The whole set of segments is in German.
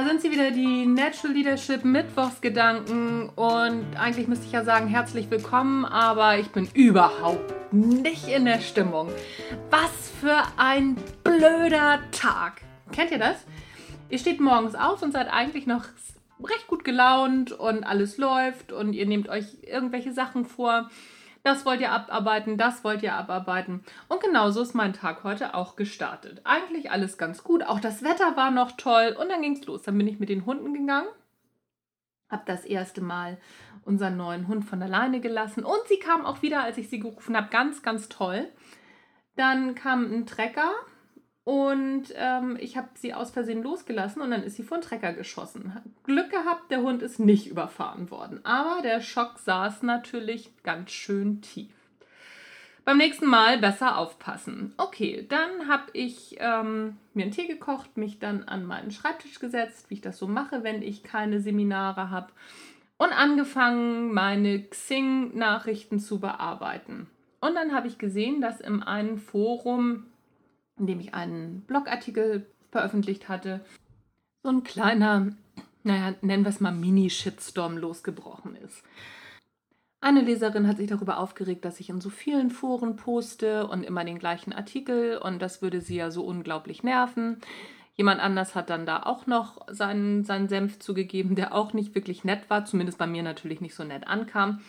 da sind sie wieder, die Natural Leadership Mittwochsgedanken. Und eigentlich müsste ich ja sagen, herzlich willkommen, aber ich bin überhaupt nicht in der Stimmung. Was für ein blöder Tag. Kennt ihr das? Ihr steht morgens auf und seid eigentlich noch recht gut gelaunt und alles läuft und ihr nehmt euch irgendwelche Sachen vor das wollt ihr abarbeiten, das wollt ihr abarbeiten. Und genauso ist mein Tag heute auch gestartet. Eigentlich alles ganz gut, auch das Wetter war noch toll und dann ging es los. Dann bin ich mit den Hunden gegangen, habe das erste Mal unseren neuen Hund von alleine gelassen und sie kam auch wieder, als ich sie gerufen habe, ganz, ganz toll. Dann kam ein Trecker und ähm, ich habe sie aus Versehen losgelassen und dann ist sie vor den Trecker geschossen. Glück gehabt, der Hund ist nicht überfahren worden. Aber der Schock saß natürlich ganz schön tief. Beim nächsten Mal besser aufpassen. Okay, dann habe ich ähm, mir einen Tee gekocht, mich dann an meinen Schreibtisch gesetzt, wie ich das so mache, wenn ich keine Seminare habe. Und angefangen, meine Xing-Nachrichten zu bearbeiten. Und dann habe ich gesehen, dass im einen Forum in dem ich einen Blogartikel veröffentlicht hatte, so ein kleiner, naja, nennen wir es mal Mini-Shitstorm losgebrochen ist. Eine Leserin hat sich darüber aufgeregt, dass ich in so vielen Foren poste und immer den gleichen Artikel und das würde sie ja so unglaublich nerven. Jemand anders hat dann da auch noch seinen, seinen Senf zugegeben, der auch nicht wirklich nett war, zumindest bei mir natürlich nicht so nett ankam.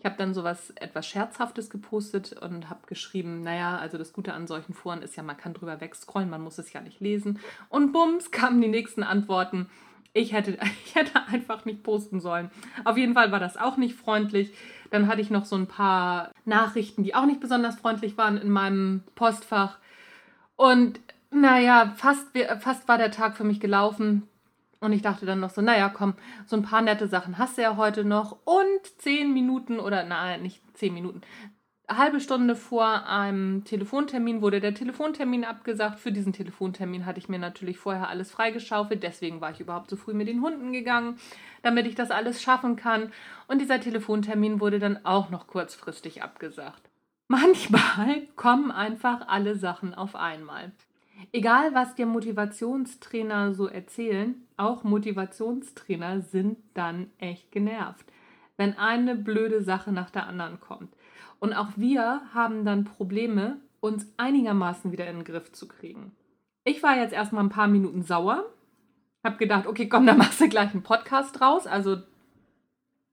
Ich habe dann sowas etwas Scherzhaftes gepostet und habe geschrieben, naja, also das Gute an solchen Foren ist ja, man kann drüber wegscrollen, man muss es ja nicht lesen. Und bums, kamen die nächsten Antworten. Ich hätte, ich hätte einfach nicht posten sollen. Auf jeden Fall war das auch nicht freundlich. Dann hatte ich noch so ein paar Nachrichten, die auch nicht besonders freundlich waren in meinem Postfach. Und naja, fast, fast war der Tag für mich gelaufen. Und ich dachte dann noch so, naja, komm, so ein paar nette Sachen hast du ja heute noch. Und zehn Minuten oder nein, nicht zehn Minuten, eine halbe Stunde vor einem Telefontermin wurde der Telefontermin abgesagt. Für diesen Telefontermin hatte ich mir natürlich vorher alles freigeschaufelt. Deswegen war ich überhaupt so früh mit den Hunden gegangen, damit ich das alles schaffen kann. Und dieser Telefontermin wurde dann auch noch kurzfristig abgesagt. Manchmal kommen einfach alle Sachen auf einmal. Egal, was dir Motivationstrainer so erzählen, auch Motivationstrainer sind dann echt genervt, wenn eine blöde Sache nach der anderen kommt. Und auch wir haben dann Probleme, uns einigermaßen wieder in den Griff zu kriegen. Ich war jetzt erstmal ein paar Minuten sauer, habe gedacht, okay, komm, dann machst du gleich einen Podcast draus. Also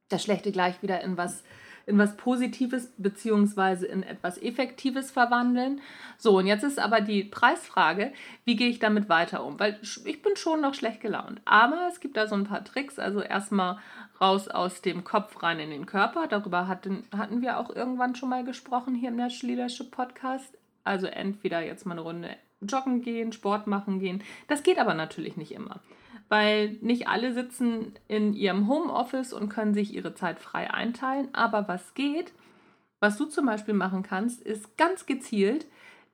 das Schlechte gleich wieder in was in was Positives beziehungsweise in etwas Effektives verwandeln. So, und jetzt ist aber die Preisfrage, wie gehe ich damit weiter um? Weil ich bin schon noch schlecht gelaunt. Aber es gibt da so ein paar Tricks. Also erstmal raus aus dem Kopf rein in den Körper. Darüber hatten, hatten wir auch irgendwann schon mal gesprochen hier im Natural Leadership Podcast. Also entweder jetzt mal eine Runde joggen gehen, Sport machen gehen. Das geht aber natürlich nicht immer weil nicht alle sitzen in ihrem Homeoffice und können sich ihre Zeit frei einteilen. Aber was geht, was du zum Beispiel machen kannst, ist ganz gezielt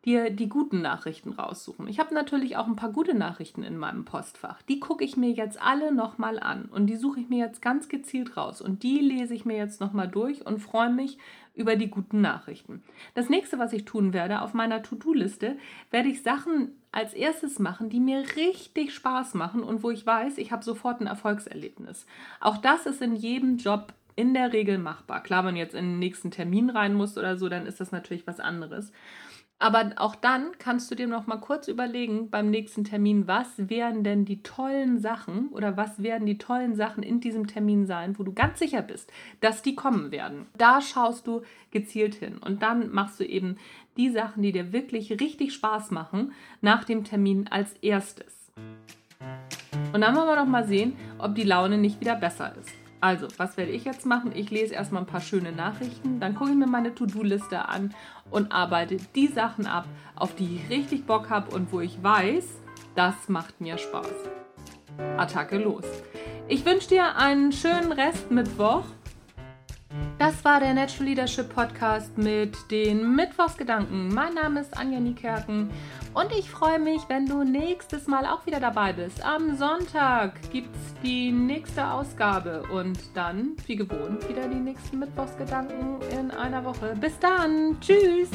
dir die guten Nachrichten raussuchen. Ich habe natürlich auch ein paar gute Nachrichten in meinem Postfach. Die gucke ich mir jetzt alle nochmal an und die suche ich mir jetzt ganz gezielt raus und die lese ich mir jetzt nochmal durch und freue mich über die guten Nachrichten. Das nächste, was ich tun werde auf meiner To-Do-Liste, werde ich Sachen als erstes machen, die mir richtig Spaß machen und wo ich weiß, ich habe sofort ein Erfolgserlebnis. Auch das ist in jedem Job in der Regel machbar. Klar, wenn du jetzt in den nächsten Termin rein musst oder so, dann ist das natürlich was anderes. Aber auch dann kannst du dir noch mal kurz überlegen beim nächsten Termin, was wären denn die tollen Sachen oder was werden die tollen Sachen in diesem Termin sein, wo du ganz sicher bist, dass die kommen werden. Da schaust du gezielt hin und dann machst du eben die Sachen, die dir wirklich richtig Spaß machen, nach dem Termin als erstes. Und dann wollen wir doch mal sehen, ob die Laune nicht wieder besser ist. Also, was werde ich jetzt machen? Ich lese erstmal ein paar schöne Nachrichten, dann gucke ich mir meine To-Do-Liste an und arbeite die Sachen ab, auf die ich richtig Bock habe und wo ich weiß, das macht mir Spaß. Attacke los. Ich wünsche dir einen schönen Restmittwoch. Das war der Natural Leadership Podcast mit den Mittwochsgedanken. Mein Name ist Anja Niekerken und ich freue mich, wenn du nächstes Mal auch wieder dabei bist. Am Sonntag gibt es die nächste Ausgabe und dann, wie gewohnt, wieder die nächsten Mittwochsgedanken in einer Woche. Bis dann. Tschüss.